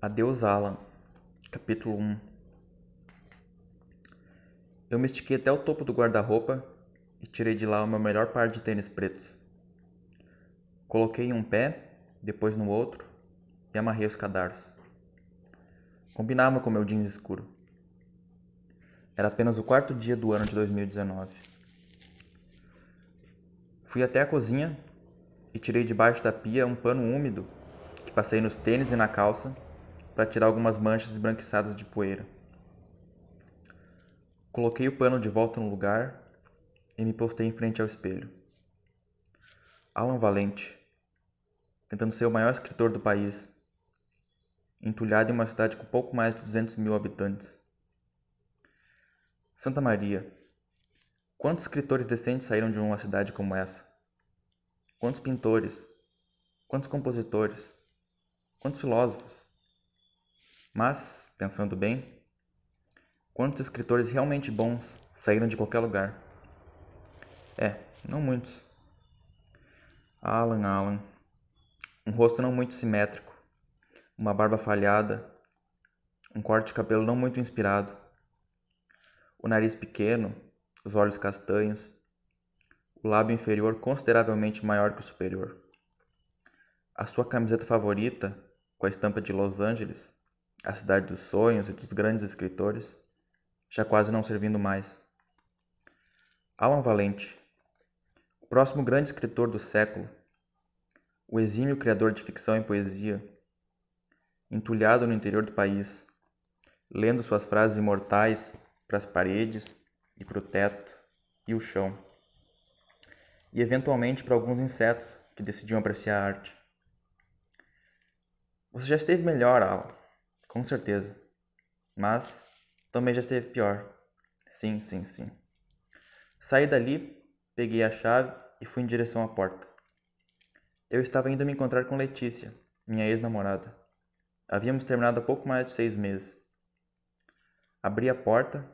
Adeus Alan, capítulo 1 Eu me estiquei até o topo do guarda-roupa e tirei de lá o meu melhor par de tênis pretos. Coloquei em um pé, depois no outro e amarrei os cadarços. Combinava com meu jeans escuro. Era apenas o quarto dia do ano de 2019. Fui até a cozinha e tirei debaixo da pia um pano úmido que passei nos tênis e na calça para tirar algumas manchas esbranquiçadas de poeira. Coloquei o pano de volta no lugar e me postei em frente ao espelho. Alan Valente, tentando ser o maior escritor do país, entulhado em uma cidade com pouco mais de 200 mil habitantes. Santa Maria, quantos escritores decentes saíram de uma cidade como essa? Quantos pintores? Quantos compositores? Quantos filósofos? Mas, pensando bem, quantos escritores realmente bons saíram de qualquer lugar? É, não muitos. Alan, Alan. Um rosto não muito simétrico, uma barba falhada, um corte de cabelo não muito inspirado, o nariz pequeno, os olhos castanhos, o lábio inferior consideravelmente maior que o superior. A sua camiseta favorita, com a estampa de Los Angeles, a cidade dos sonhos e dos grandes escritores, já quase não servindo mais. Alan Valente, o próximo grande escritor do século, o exímio criador de ficção e poesia, entulhado no interior do país, lendo suas frases imortais para as paredes e para o teto e o chão, e eventualmente para alguns insetos que decidiam apreciar a arte. Você já esteve melhor, Alan com certeza. Mas também já esteve pior. Sim, sim, sim. Saí dali, peguei a chave e fui em direção à porta. Eu estava indo me encontrar com Letícia, minha ex-namorada. Havíamos terminado há pouco mais de seis meses. Abri a porta,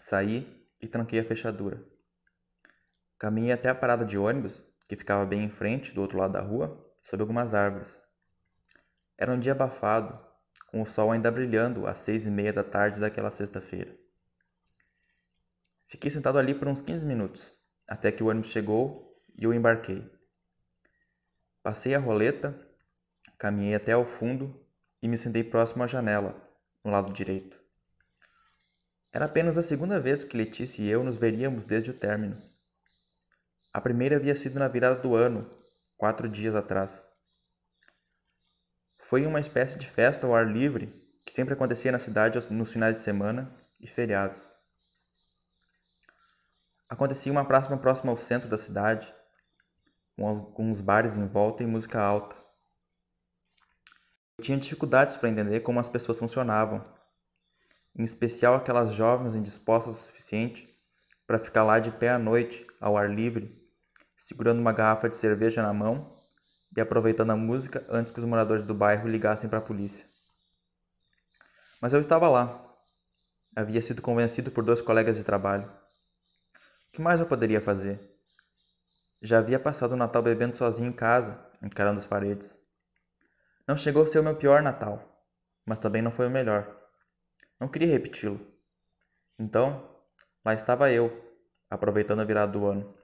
saí e tranquei a fechadura. Caminhei até a parada de ônibus, que ficava bem em frente, do outro lado da rua, sob algumas árvores. Era um dia abafado, com o sol ainda brilhando às seis e meia da tarde daquela sexta-feira. Fiquei sentado ali por uns 15 minutos, até que o ônibus chegou e eu embarquei. Passei a roleta, caminhei até ao fundo e me sentei próximo à janela, no lado direito. Era apenas a segunda vez que Letícia e eu nos veríamos desde o término. A primeira havia sido na virada do ano, quatro dias atrás. Foi uma espécie de festa ao ar livre que sempre acontecia na cidade nos finais de semana e feriados. Acontecia uma próxima próxima ao centro da cidade, com alguns bares em volta e música alta. Eu tinha dificuldades para entender como as pessoas funcionavam, em especial aquelas jovens indispostas o suficiente para ficar lá de pé à noite, ao ar livre, segurando uma garrafa de cerveja na mão e aproveitando a música antes que os moradores do bairro ligassem para a polícia. Mas eu estava lá. Havia sido convencido por dois colegas de trabalho. O que mais eu poderia fazer? Já havia passado o Natal bebendo sozinho em casa, encarando as paredes. Não chegou a ser o meu pior Natal, mas também não foi o melhor. Não queria repeti-lo. Então, lá estava eu, aproveitando a virada do ano.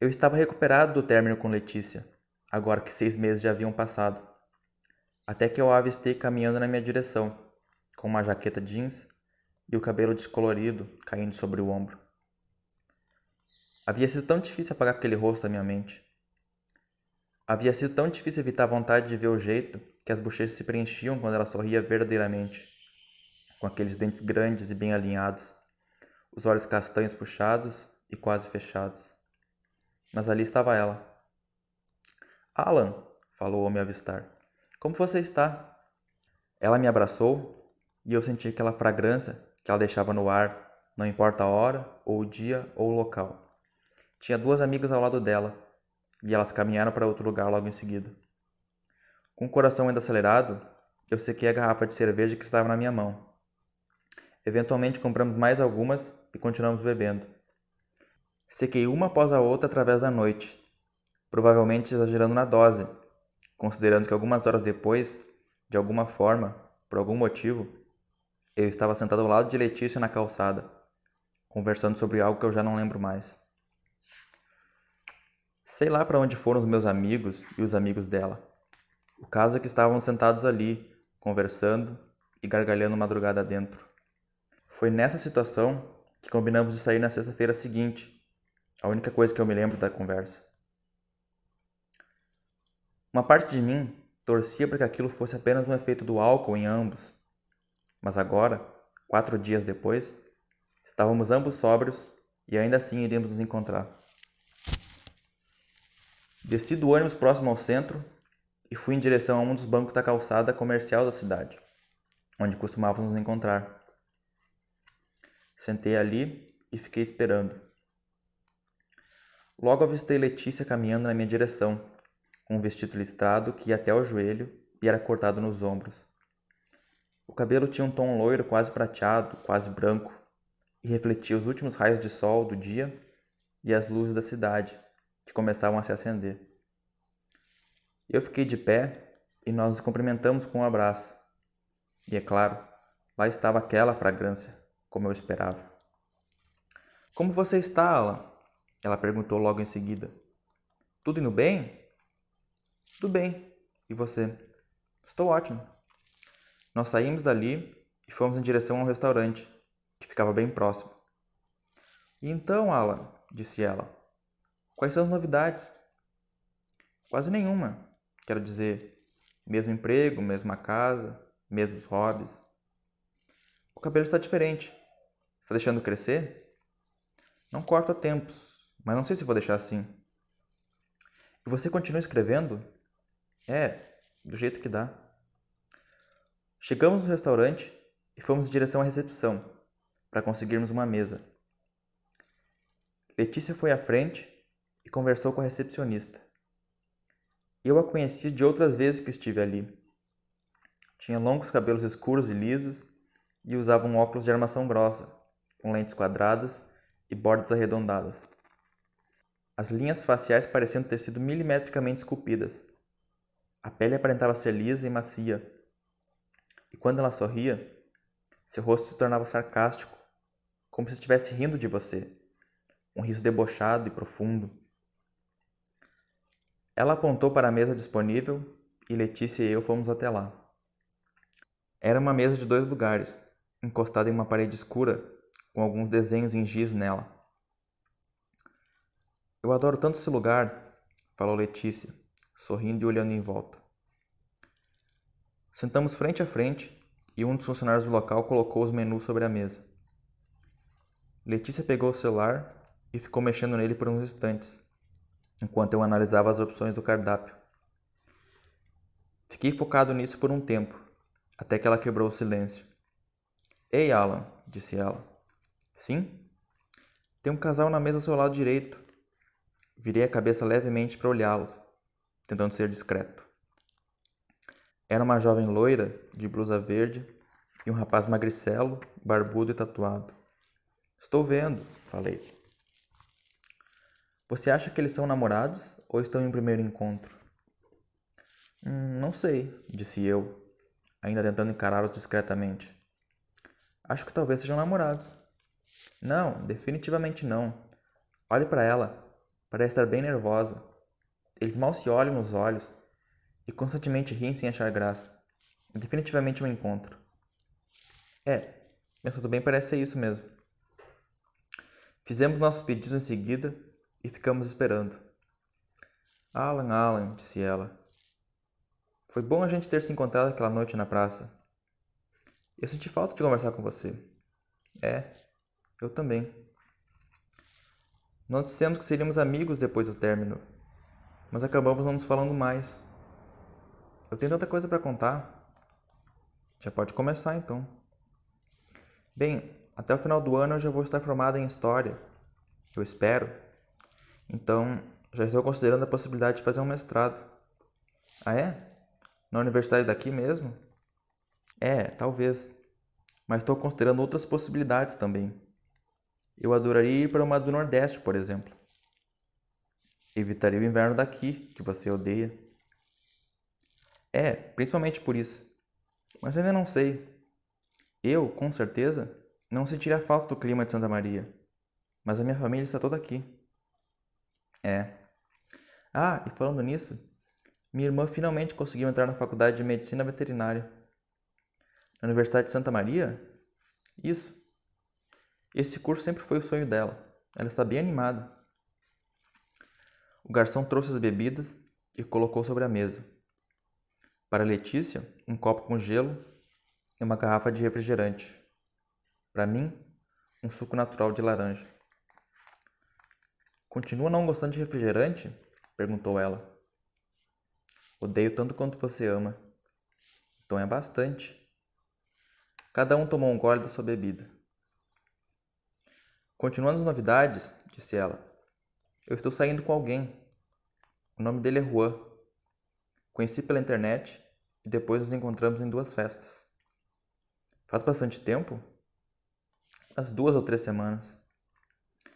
Eu estava recuperado do término com Letícia, agora que seis meses já haviam passado. Até que eu a avistei caminhando na minha direção, com uma jaqueta jeans e o cabelo descolorido caindo sobre o ombro. Havia sido tão difícil apagar aquele rosto da minha mente. Havia sido tão difícil evitar a vontade de ver o jeito que as bochechas se preenchiam quando ela sorria verdadeiramente, com aqueles dentes grandes e bem alinhados, os olhos castanhos puxados e quase fechados mas ali estava ela. Alan, falou ao me avistar, como você está? Ela me abraçou e eu senti aquela fragrância que ela deixava no ar, não importa a hora, ou o dia, ou o local. Tinha duas amigas ao lado dela e elas caminharam para outro lugar logo em seguida. Com o coração ainda acelerado, eu sequei a garrafa de cerveja que estava na minha mão. Eventualmente compramos mais algumas e continuamos bebendo. Sequei uma após a outra através da noite, provavelmente exagerando na dose, considerando que algumas horas depois de alguma forma, por algum motivo, eu estava sentado ao lado de Letícia na calçada, conversando sobre algo que eu já não lembro mais. Sei lá para onde foram os meus amigos e os amigos dela. O caso é que estavam sentados ali, conversando e gargalhando madrugada dentro. Foi nessa situação que combinamos de sair na sexta-feira seguinte. A única coisa que eu me lembro da conversa. Uma parte de mim torcia para que aquilo fosse apenas um efeito do álcool em ambos. Mas agora, quatro dias depois, estávamos ambos sóbrios e ainda assim iríamos nos encontrar. Desci do ônibus próximo ao centro e fui em direção a um dos bancos da calçada comercial da cidade, onde costumávamos nos encontrar. Sentei ali e fiquei esperando. Logo avistei Letícia caminhando na minha direção, com um vestido listrado que ia até o joelho e era cortado nos ombros. O cabelo tinha um tom loiro quase prateado, quase branco, e refletia os últimos raios de sol do dia e as luzes da cidade, que começavam a se acender. Eu fiquei de pé e nós nos cumprimentamos com um abraço. E é claro, lá estava aquela fragrância, como eu esperava. Como você está, Alan? Ela perguntou logo em seguida. Tudo indo bem? Tudo bem. E você? Estou ótimo. Nós saímos dali e fomos em direção a um restaurante, que ficava bem próximo. E então, Alan, disse ela, quais são as novidades? Quase nenhuma. Quero dizer, mesmo emprego, mesma casa, mesmos hobbies. O cabelo está diferente. Está deixando crescer? Não corto há tempos, mas não sei se vou deixar assim. E você continua escrevendo? É, do jeito que dá. Chegamos no restaurante e fomos em direção à recepção, para conseguirmos uma mesa. Letícia foi à frente e conversou com a recepcionista. Eu a conheci de outras vezes que estive ali. Tinha longos cabelos escuros e lisos e usava um óculos de armação grossa, com lentes quadradas e bordas arredondadas. As linhas faciais pareciam ter sido milimetricamente esculpidas. A pele aparentava ser lisa e macia. E quando ela sorria, seu rosto se tornava sarcástico, como se estivesse rindo de você. Um riso debochado e profundo. Ela apontou para a mesa disponível e Letícia e eu fomos até lá. Era uma mesa de dois lugares, encostada em uma parede escura, com alguns desenhos em giz nela. Eu adoro tanto esse lugar, falou Letícia, sorrindo e olhando em volta. Sentamos frente a frente e um dos funcionários do local colocou os menus sobre a mesa. Letícia pegou o celular e ficou mexendo nele por uns instantes, enquanto eu analisava as opções do cardápio. Fiquei focado nisso por um tempo, até que ela quebrou o silêncio. Ei, Alan, disse ela. Sim? Tem um casal na mesa ao seu lado direito. Virei a cabeça levemente para olhá-los, tentando ser discreto. Era uma jovem loira, de blusa verde, e um rapaz magricelo, barbudo e tatuado. Estou vendo, falei. Você acha que eles são namorados ou estão em primeiro encontro? Hum, não sei, disse eu, ainda tentando encará-los discretamente. Acho que talvez sejam namorados. Não, definitivamente não. Olhe para ela. Parece estar bem nervosa. Eles mal se olham nos olhos e constantemente riem sem achar graça. É definitivamente um encontro. É, pensando bem, parece ser isso mesmo. Fizemos nossos pedidos em seguida e ficamos esperando. Alan, Alan, disse ela. Foi bom a gente ter se encontrado aquela noite na praça. Eu senti falta de conversar com você. É, eu também. Não dissemos que seríamos amigos depois do término, mas acabamos não nos falando mais. Eu tenho tanta coisa para contar. Já pode começar então. Bem, até o final do ano eu já vou estar formado em História. Eu espero. Então, já estou considerando a possibilidade de fazer um mestrado. Ah, é? Na universidade daqui mesmo? É, talvez. Mas estou considerando outras possibilidades também. Eu adoraria ir para uma do Nordeste, por exemplo. Evitaria o inverno daqui, que você odeia. É, principalmente por isso. Mas ainda não sei. Eu, com certeza, não sentiria falta do clima de Santa Maria. Mas a minha família está toda aqui. É. Ah, e falando nisso, minha irmã finalmente conseguiu entrar na faculdade de medicina veterinária. Na Universidade de Santa Maria? Isso. Esse curso sempre foi o sonho dela. Ela está bem animada. O garçom trouxe as bebidas e colocou sobre a mesa. Para Letícia, um copo com gelo e uma garrafa de refrigerante. Para mim, um suco natural de laranja. Continua não gostando de refrigerante? perguntou ela. Odeio tanto quanto você ama. Então é bastante. Cada um tomou um gole da sua bebida. Continuando as novidades, disse ela, eu estou saindo com alguém. O nome dele é Juan. Conheci pela internet e depois nos encontramos em duas festas. Faz bastante tempo? As duas ou três semanas.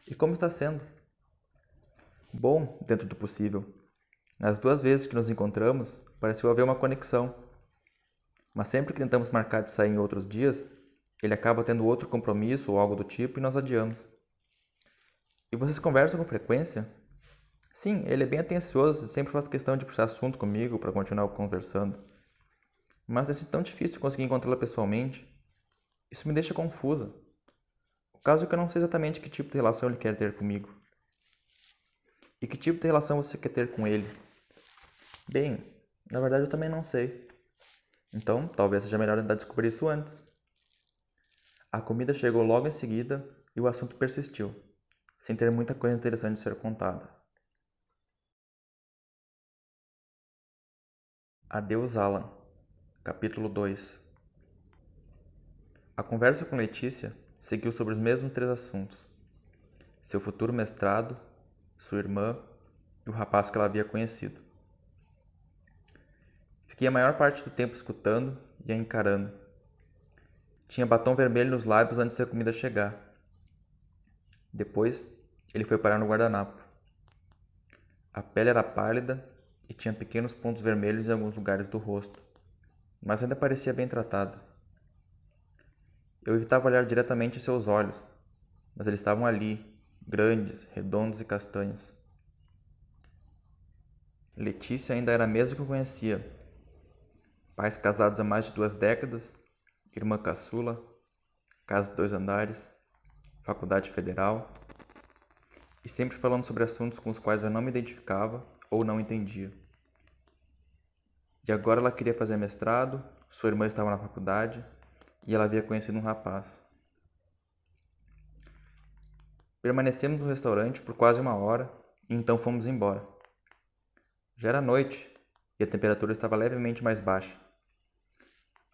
E como está sendo? Bom, dentro do possível. Nas duas vezes que nos encontramos, pareceu haver uma conexão. Mas sempre que tentamos marcar de sair em outros dias, ele acaba tendo outro compromisso ou algo do tipo e nós adiamos. E vocês conversam com frequência? Sim, ele é bem atencioso sempre faz questão de puxar assunto comigo para continuar conversando. Mas é tão difícil conseguir encontrá-la pessoalmente. Isso me deixa confusa. O caso é que eu não sei exatamente que tipo de relação ele quer ter comigo. E que tipo de relação você quer ter com ele? Bem, na verdade eu também não sei. Então, talvez seja melhor tentar descobrir isso antes. A comida chegou logo em seguida e o assunto persistiu, sem ter muita coisa interessante de ser contada. Adeus, Alan. Capítulo 2 A conversa com Letícia seguiu sobre os mesmos três assuntos: seu futuro mestrado, sua irmã e o rapaz que ela havia conhecido. Fiquei a maior parte do tempo escutando e a encarando. Tinha batom vermelho nos lábios antes da comida chegar. Depois, ele foi parar no guardanapo. A pele era pálida e tinha pequenos pontos vermelhos em alguns lugares do rosto, mas ainda parecia bem tratado. Eu evitava olhar diretamente seus olhos, mas eles estavam ali, grandes, redondos e castanhos. Letícia ainda era a mesma que eu conhecia. Pais casados há mais de duas décadas, irmã caçula, casa de dois andares, faculdade federal, e sempre falando sobre assuntos com os quais eu não me identificava ou não entendia. E agora ela queria fazer mestrado, sua irmã estava na faculdade e ela havia conhecido um rapaz. Permanecemos no restaurante por quase uma hora e então fomos embora. Já era noite e a temperatura estava levemente mais baixa.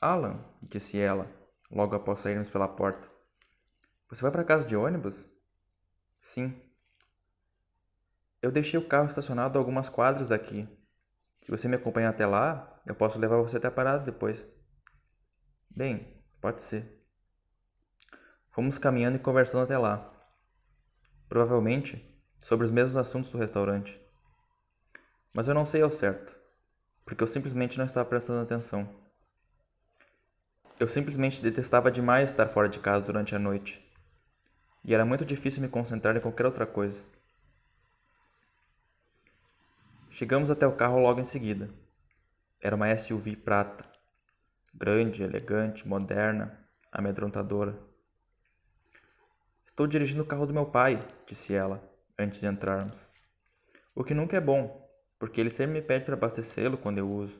Alan, disse ela, logo após sairmos pela porta. Você vai para casa de ônibus? Sim. Eu deixei o carro estacionado a algumas quadras daqui. Se você me acompanhar até lá, eu posso levar você até a parada depois. Bem, pode ser. Fomos caminhando e conversando até lá provavelmente sobre os mesmos assuntos do restaurante. Mas eu não sei ao certo, porque eu simplesmente não estava prestando atenção. Eu simplesmente detestava demais estar fora de casa durante a noite, e era muito difícil me concentrar em qualquer outra coisa. Chegamos até o carro logo em seguida. Era uma SUV prata, grande, elegante, moderna, amedrontadora. Estou dirigindo o carro do meu pai, disse ela, antes de entrarmos. O que nunca é bom, porque ele sempre me pede para abastecê-lo quando eu uso.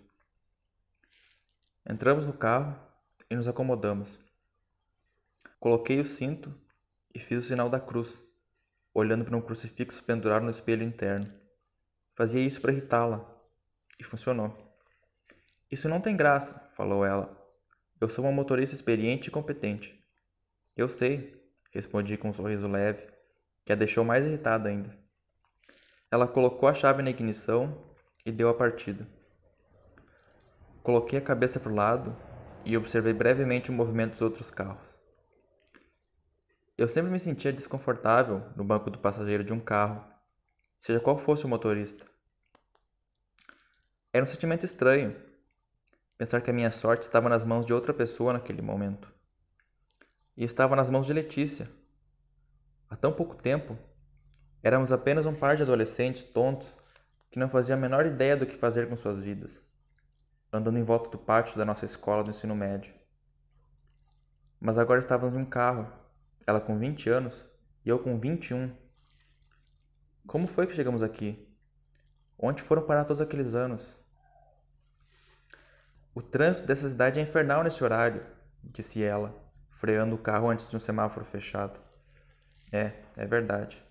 Entramos no carro e nos acomodamos. Coloquei o cinto e fiz o sinal da cruz, olhando para um crucifixo pendurado no espelho interno. Fazia isso para irritá-la, e funcionou. Isso não tem graça, falou ela. Eu sou uma motorista experiente e competente. Eu sei, Respondi com um sorriso leve, que a deixou mais irritada ainda. Ela colocou a chave na ignição e deu a partida. Coloquei a cabeça para o lado e observei brevemente o movimento dos outros carros. Eu sempre me sentia desconfortável no banco do passageiro de um carro, seja qual fosse o motorista. Era um sentimento estranho. Pensar que a minha sorte estava nas mãos de outra pessoa naquele momento. E estava nas mãos de Letícia. Há tão pouco tempo, éramos apenas um par de adolescentes tontos que não faziam a menor ideia do que fazer com suas vidas, andando em volta do pátio da nossa escola do ensino médio. Mas agora estávamos em um carro, ela com 20 anos e eu com 21. Como foi que chegamos aqui? Onde foram parar todos aqueles anos? O trânsito dessa cidade é infernal nesse horário, disse ela, freando o carro antes de um semáforo fechado. É, é verdade.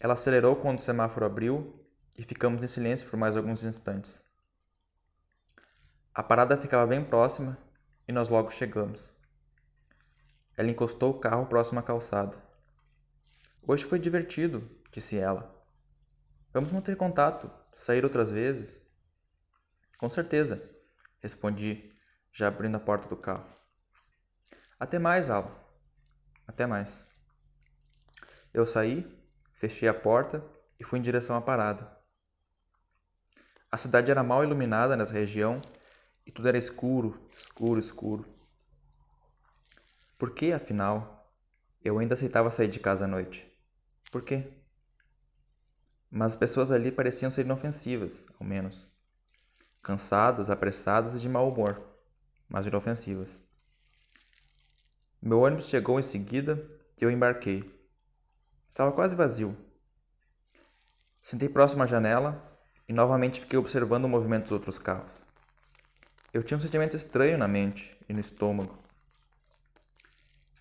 Ela acelerou quando o semáforo abriu e ficamos em silêncio por mais alguns instantes. A parada ficava bem próxima e nós logo chegamos. Ela encostou o carro próximo à calçada. Hoje foi divertido, disse ela. Vamos manter contato, sair outras vezes? Com certeza, respondi, já abrindo a porta do carro. Até mais, Al. Até mais. Eu saí, fechei a porta e fui em direção à parada. A cidade era mal iluminada nessa região e tudo era escuro, escuro, escuro. Por que, afinal, eu ainda aceitava sair de casa à noite? Por quê? Mas as pessoas ali pareciam ser inofensivas, ao menos. Cansadas, apressadas e de mau humor, mas inofensivas. Meu ônibus chegou em seguida e eu embarquei. Estava quase vazio. Sentei próximo à janela e novamente fiquei observando o movimento dos outros carros. Eu tinha um sentimento estranho na mente e no estômago.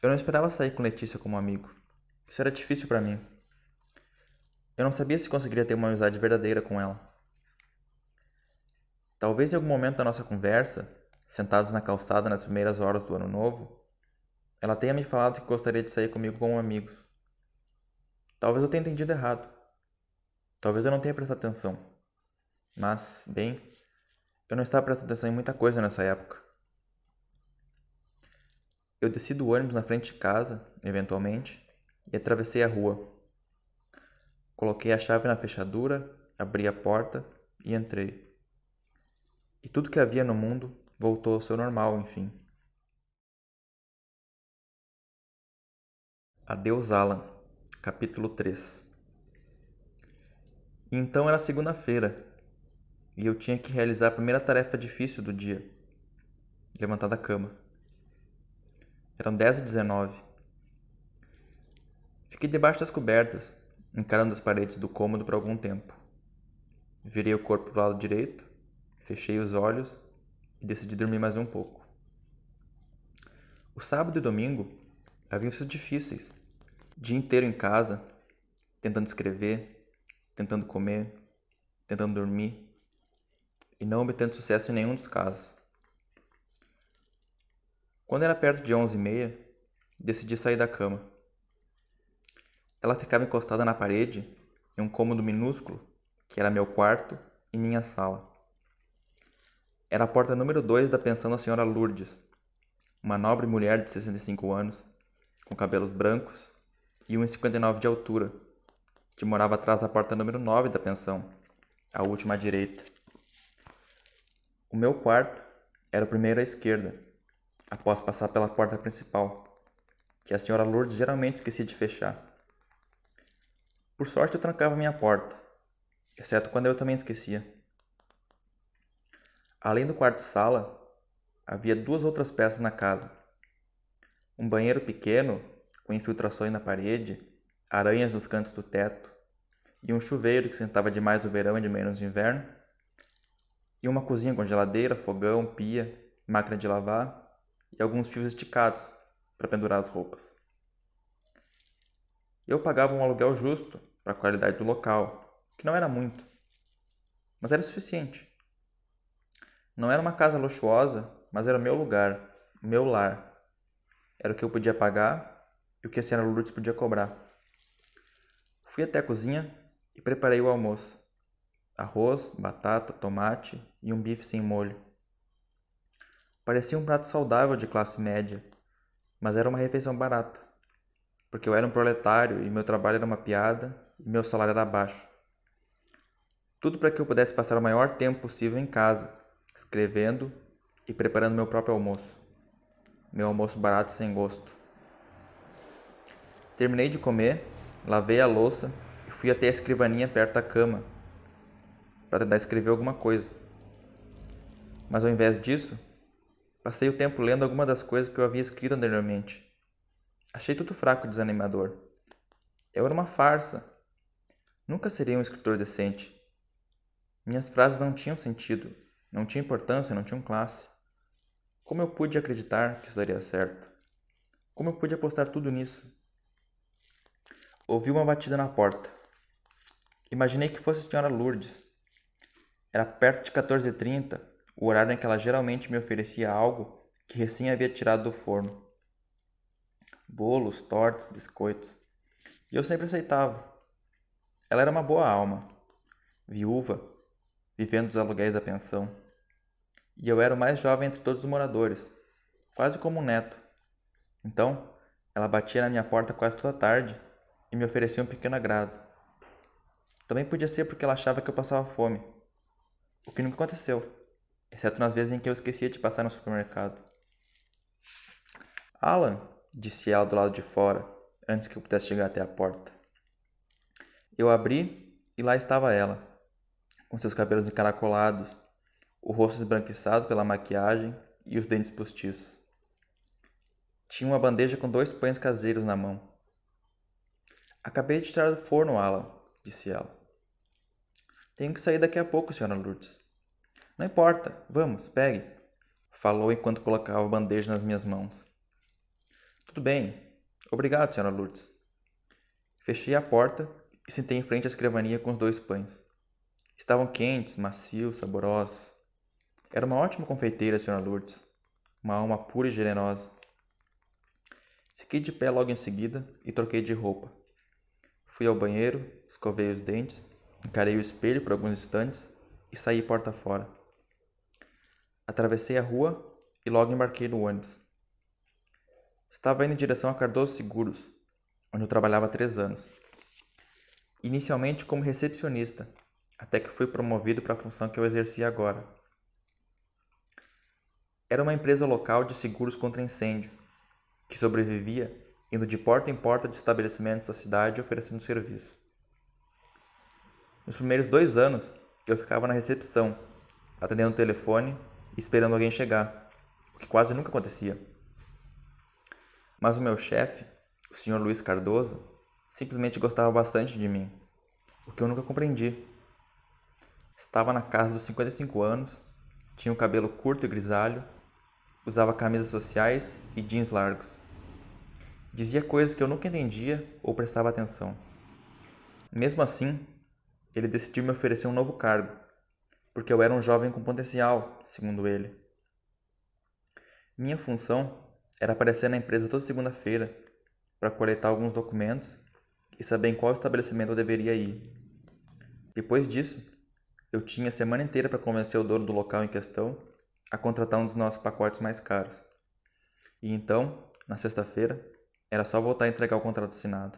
Eu não esperava sair com Letícia como amigo. Isso era difícil para mim. Eu não sabia se conseguiria ter uma amizade verdadeira com ela. Talvez em algum momento da nossa conversa, sentados na calçada nas primeiras horas do ano novo, ela tenha me falado que gostaria de sair comigo como amigos. Talvez eu tenha entendido errado. Talvez eu não tenha prestado atenção. Mas, bem, eu não estava prestando atenção em muita coisa nessa época. Eu desci do ônibus na frente de casa, eventualmente, e atravessei a rua. Coloquei a chave na fechadura, abri a porta e entrei. E tudo que havia no mundo voltou ao seu normal, enfim. Adeus, Alan. Capítulo 3 Então era segunda-feira e eu tinha que realizar a primeira tarefa difícil do dia: levantar da cama. Eram 10 e 19. Fiquei debaixo das cobertas, encarando as paredes do cômodo por algum tempo. Virei o corpo para o lado direito, fechei os olhos e decidi dormir mais um pouco. O sábado e domingo haviam sido difíceis. Dia inteiro em casa, tentando escrever, tentando comer, tentando dormir e não obtendo sucesso em nenhum dos casos. Quando era perto de onze e meia, decidi sair da cama. Ela ficava encostada na parede, em um cômodo minúsculo, que era meu quarto e minha sala. Era a porta número 2 da pensão da senhora Lourdes, uma nobre mulher de 65 anos, com cabelos brancos e 1,59 de altura, que morava atrás da porta número 9 da pensão, a última à direita. O meu quarto era o primeiro à esquerda, após passar pela porta principal, que a senhora Lourdes geralmente esquecia de fechar. Por sorte eu trancava minha porta, exceto quando eu também esquecia. Além do quarto-sala, havia duas outras peças na casa. Um banheiro pequeno, com infiltrações na parede, aranhas nos cantos do teto, e um chuveiro que sentava demais no verão e de menos no inverno, e uma cozinha com geladeira, fogão, pia, máquina de lavar e alguns fios esticados para pendurar as roupas. Eu pagava um aluguel justo para a qualidade do local, que não era muito, mas era suficiente. Não era uma casa luxuosa, mas era o meu lugar, o meu lar. Era o que eu podia pagar e o que a senhora Lourdes podia cobrar. Fui até a cozinha e preparei o almoço arroz, batata, tomate e um bife sem molho. Parecia um prato saudável de classe média, mas era uma refeição barata, porque eu era um proletário e meu trabalho era uma piada e meu salário era baixo. Tudo para que eu pudesse passar o maior tempo possível em casa, escrevendo e preparando meu próprio almoço. Meu almoço barato e sem gosto. Terminei de comer, lavei a louça e fui até a escrivaninha perto da cama para tentar escrever alguma coisa. Mas ao invés disso, passei o tempo lendo alguma das coisas que eu havia escrito anteriormente. Achei tudo fraco e desanimador. Eu era uma farsa. Nunca seria um escritor decente. Minhas frases não tinham sentido, não tinham importância, não tinham classe. Como eu pude acreditar que isso daria certo? Como eu pude apostar tudo nisso? Ouvi uma batida na porta. Imaginei que fosse a senhora Lourdes. Era perto de 14h30, o horário em que ela geralmente me oferecia algo que recém havia tirado do forno. Bolos, tortas, biscoitos. E eu sempre aceitava. Ela era uma boa alma, viúva, vivendo dos aluguéis da pensão. E eu era o mais jovem entre todos os moradores, quase como um neto. Então, ela batia na minha porta quase toda tarde e me oferecia um pequeno agrado. Também podia ser porque ela achava que eu passava fome, o que nunca aconteceu, exceto nas vezes em que eu esquecia de passar no supermercado. Alan, disse ela do lado de fora, antes que eu pudesse chegar até a porta. Eu abri e lá estava ela, com seus cabelos encaracolados, o rosto esbranquiçado pela maquiagem e os dentes postiços. Tinha uma bandeja com dois pães caseiros na mão. Acabei de tirar do forno, Alan, disse ela. Tenho que sair daqui a pouco, senhora Lourdes. Não importa, vamos, pegue, falou enquanto colocava a bandeja nas minhas mãos. Tudo bem, obrigado, senhora Lourdes. Fechei a porta e sentei em frente à escrivania com os dois pães. Estavam quentes, macios, saborosos. Era uma ótima confeiteira, senhora Lourdes. Uma alma pura e generosa. Fiquei de pé logo em seguida e troquei de roupa. Fui ao banheiro, escovei os dentes, encarei o espelho por alguns instantes e saí porta fora. Atravessei a rua e logo embarquei no ônibus. Estava indo em direção a Cardoso Seguros, onde eu trabalhava há três anos. Inicialmente como recepcionista, até que fui promovido para a função que eu exercia agora. Era uma empresa local de seguros contra incêndio, que sobrevivia indo de porta em porta de estabelecimentos da cidade oferecendo serviço. Nos primeiros dois anos, eu ficava na recepção, atendendo o telefone esperando alguém chegar, o que quase nunca acontecia. Mas o meu chefe, o Sr. Luiz Cardoso, simplesmente gostava bastante de mim, o que eu nunca compreendi. Estava na casa dos 55 anos, tinha o cabelo curto e grisalho, usava camisas sociais e jeans largos. Dizia coisas que eu nunca entendia ou prestava atenção. Mesmo assim, ele decidiu me oferecer um novo cargo, porque eu era um jovem com potencial, segundo ele. Minha função era aparecer na empresa toda segunda-feira para coletar alguns documentos e saber em qual estabelecimento eu deveria ir. Depois disso, eu tinha a semana inteira para convencer o dono do local em questão a contratar um dos nossos pacotes mais caros. E então, na sexta-feira, era só voltar a entregar o contrato assinado.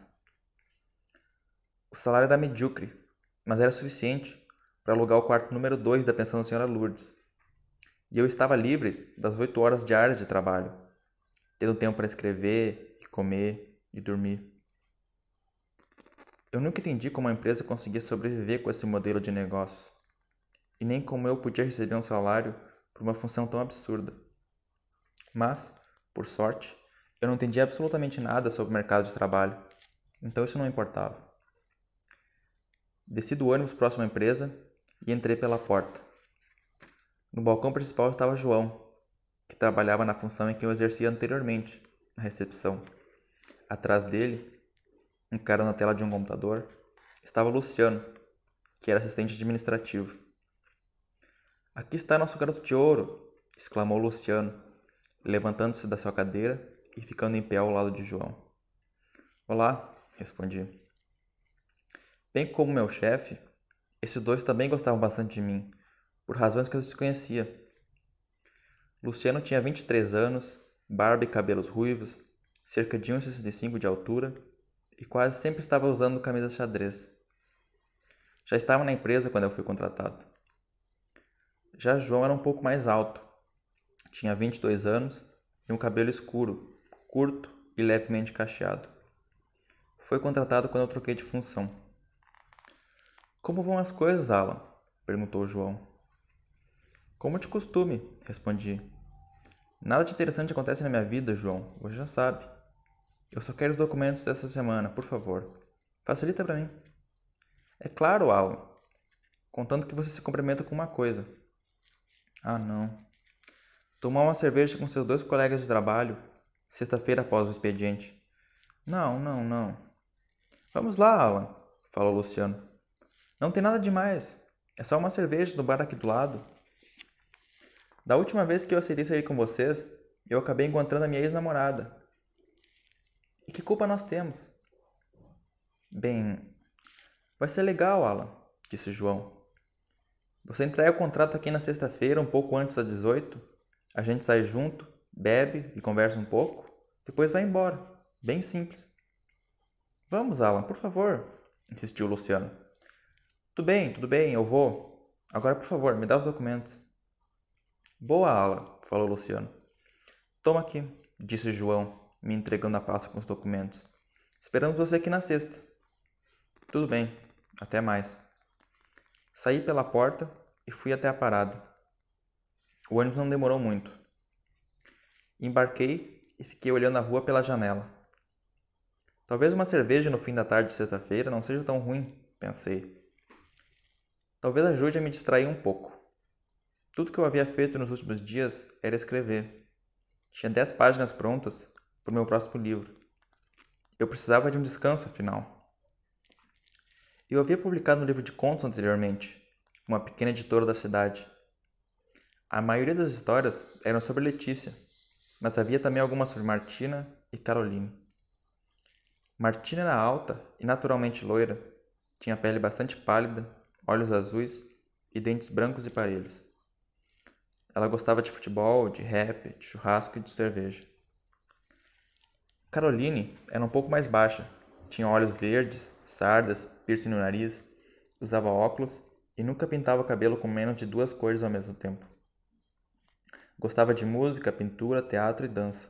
O salário era medíocre, mas era suficiente para alugar o quarto número 2 da pensão da senhora Lourdes. E eu estava livre das oito horas diárias de trabalho, tendo tempo para escrever, comer e dormir. Eu nunca entendi como a empresa conseguia sobreviver com esse modelo de negócio, e nem como eu podia receber um salário por uma função tão absurda. Mas, por sorte, eu não entendia absolutamente nada sobre o mercado de trabalho, então isso não importava. Desci do ônibus próximo à empresa e entrei pela porta. No balcão principal estava João, que trabalhava na função em que eu exercia anteriormente, na recepção. Atrás dele, encarando a tela de um computador, estava Luciano, que era assistente administrativo. Aqui está nosso garoto de ouro! exclamou Luciano, levantando-se da sua cadeira e ficando em pé ao lado de João. Olá, respondi. Bem como meu chefe, esses dois também gostavam bastante de mim, por razões que eu desconhecia. Luciano tinha 23 anos, barba e cabelos ruivos, cerca de 1,65 de altura e quase sempre estava usando camisa xadrez. Já estava na empresa quando eu fui contratado. Já João era um pouco mais alto. Tinha 22 anos e um cabelo escuro, curto e levemente cacheado. Foi contratado quando eu troquei de função. Como vão as coisas, Alan? perguntou João. Como de costume, respondi. Nada de interessante acontece na minha vida, João, você já sabe. Eu só quero os documentos dessa semana, por favor. Facilita para mim. É claro, Alan. Contanto que você se comprometa com uma coisa. Ah, não. Tomar uma cerveja com seus dois colegas de trabalho, sexta-feira após o expediente. Não, não, não. Vamos lá, Alan, falou Luciano. Não tem nada demais. É só uma cerveja no bar aqui do lado. Da última vez que eu aceitei sair com vocês, eu acabei encontrando a minha ex-namorada. E que culpa nós temos? Bem, vai ser legal, Alan, disse João. Você entrega o contrato aqui na sexta-feira, um pouco antes das 18. A gente sai junto, bebe e conversa um pouco. Depois vai embora. Bem simples. Vamos, Alan, por favor, insistiu Luciano. Tudo bem, tudo bem, eu vou. Agora, por favor, me dá os documentos. Boa, Alan, falou Luciano. Toma aqui, disse João, me entregando a pasta com os documentos. Esperamos você aqui na sexta. Tudo bem, até mais. Saí pela porta e fui até a parada. O ônibus não demorou muito. Embarquei e fiquei olhando a rua pela janela. Talvez uma cerveja no fim da tarde de sexta-feira não seja tão ruim, pensei. Talvez ajude a me distrair um pouco. Tudo que eu havia feito nos últimos dias era escrever. Tinha dez páginas prontas para o meu próximo livro. Eu precisava de um descanso, afinal. Eu havia publicado um livro de contos anteriormente, uma pequena editora da cidade. A maioria das histórias eram sobre Letícia, mas havia também algumas sobre Martina e Caroline. Martina era alta e naturalmente loira, tinha pele bastante pálida, olhos azuis e dentes brancos e parelhos. Ela gostava de futebol, de rap, de churrasco e de cerveja. Caroline era um pouco mais baixa, tinha olhos verdes, sardas, piercing no nariz, usava óculos e nunca pintava o cabelo com menos de duas cores ao mesmo tempo. Gostava de música, pintura, teatro e dança.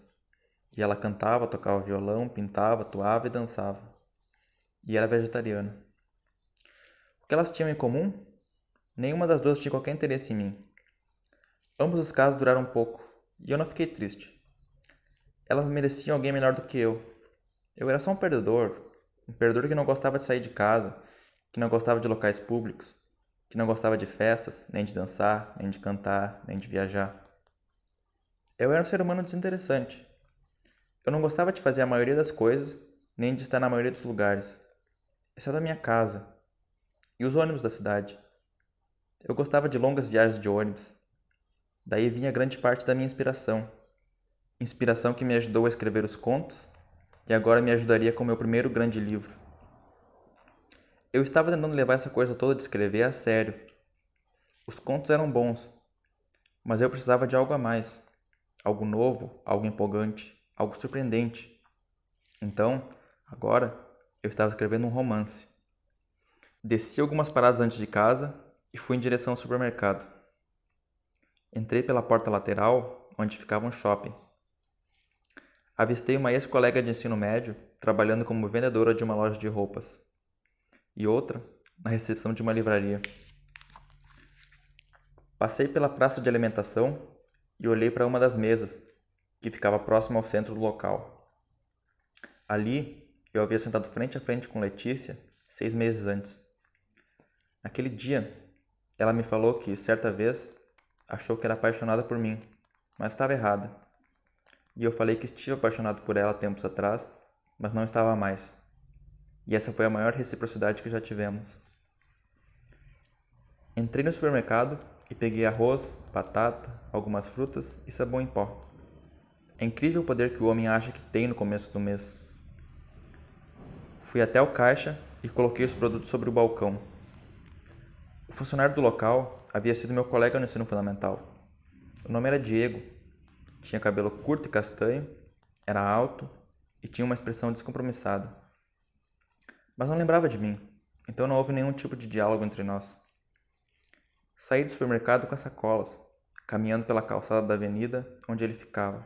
E ela cantava, tocava violão, pintava, atuava e dançava. E era vegetariana. Que elas tinham em comum? Nenhuma das duas tinha qualquer interesse em mim. Ambos os casos duraram pouco, e eu não fiquei triste. Elas mereciam alguém melhor do que eu. Eu era só um perdedor, um perdedor que não gostava de sair de casa, que não gostava de locais públicos, que não gostava de festas, nem de dançar, nem de cantar, nem de viajar. Eu era um ser humano desinteressante. Eu não gostava de fazer a maioria das coisas, nem de estar na maioria dos lugares, exceto a minha casa e os ônibus da cidade. Eu gostava de longas viagens de ônibus. Daí vinha grande parte da minha inspiração. Inspiração que me ajudou a escrever os contos e agora me ajudaria com meu primeiro grande livro. Eu estava tentando levar essa coisa toda de escrever a sério. Os contos eram bons, mas eu precisava de algo a mais, algo novo, algo empolgante, algo surpreendente. Então, agora, eu estava escrevendo um romance. Desci algumas paradas antes de casa e fui em direção ao supermercado. Entrei pela porta lateral, onde ficava um shopping avistei uma ex-colega de ensino médio trabalhando como vendedora de uma loja de roupas e outra na recepção de uma livraria. Passei pela praça de alimentação e olhei para uma das mesas, que ficava próxima ao centro do local. Ali, eu havia sentado frente a frente com Letícia seis meses antes. Naquele dia, ela me falou que, certa vez, achou que era apaixonada por mim, mas estava errada. E eu falei que estive apaixonado por ela tempos atrás, mas não estava mais. E essa foi a maior reciprocidade que já tivemos. Entrei no supermercado e peguei arroz, batata, algumas frutas e sabão em pó. É incrível o poder que o homem acha que tem no começo do mês. Fui até o caixa e coloquei os produtos sobre o balcão. O funcionário do local havia sido meu colega no ensino fundamental. O nome era Diego tinha cabelo curto e castanho, era alto e tinha uma expressão descompromissada. Mas não lembrava de mim, então não houve nenhum tipo de diálogo entre nós. Saí do supermercado com as sacolas, caminhando pela calçada da avenida onde ele ficava.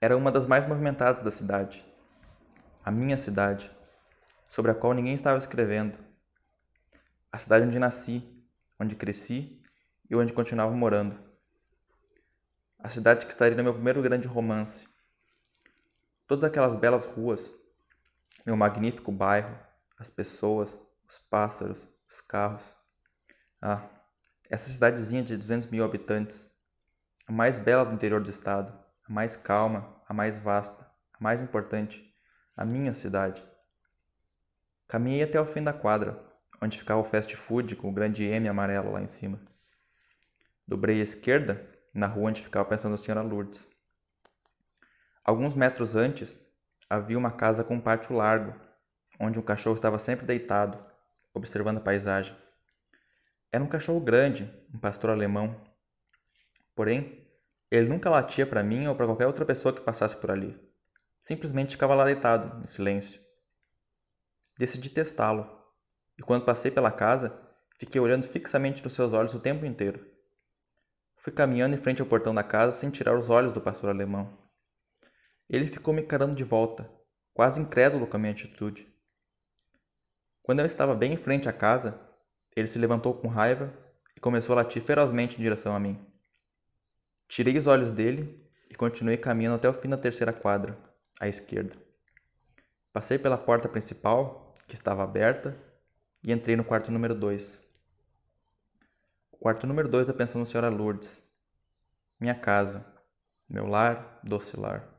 Era uma das mais movimentadas da cidade. A minha cidade, sobre a qual ninguém estava escrevendo. A cidade onde nasci, onde cresci e onde continuava morando. A cidade que estaria no meu primeiro grande romance. Todas aquelas belas ruas, meu magnífico bairro, as pessoas, os pássaros, os carros. Ah, essa cidadezinha de 200 mil habitantes, a mais bela do interior do estado, a mais calma, a mais vasta, a mais importante, a minha cidade. Caminhei até o fim da quadra, onde ficava o fast food com o grande M amarelo lá em cima. Dobrei à esquerda, na rua onde ficava pensando a senhora Lourdes. Alguns metros antes, havia uma casa com um pátio largo, onde um cachorro estava sempre deitado, observando a paisagem. Era um cachorro grande, um pastor alemão. Porém, ele nunca latia para mim ou para qualquer outra pessoa que passasse por ali. Simplesmente ficava lá deitado, em silêncio. Decidi testá-lo, e quando passei pela casa, fiquei olhando fixamente nos seus olhos o tempo inteiro. Fui caminhando em frente ao portão da casa sem tirar os olhos do pastor alemão. Ele ficou me encarando de volta, quase incrédulo com a minha atitude. Quando eu estava bem em frente à casa, ele se levantou com raiva e começou a latir ferozmente em direção a mim. Tirei os olhos dele e continuei caminhando até o fim da terceira quadra, à esquerda. Passei pela porta principal, que estava aberta, e entrei no quarto número 2. O quarto número 2 da pensão da senhora Lourdes. Minha casa, meu lar, doce lar.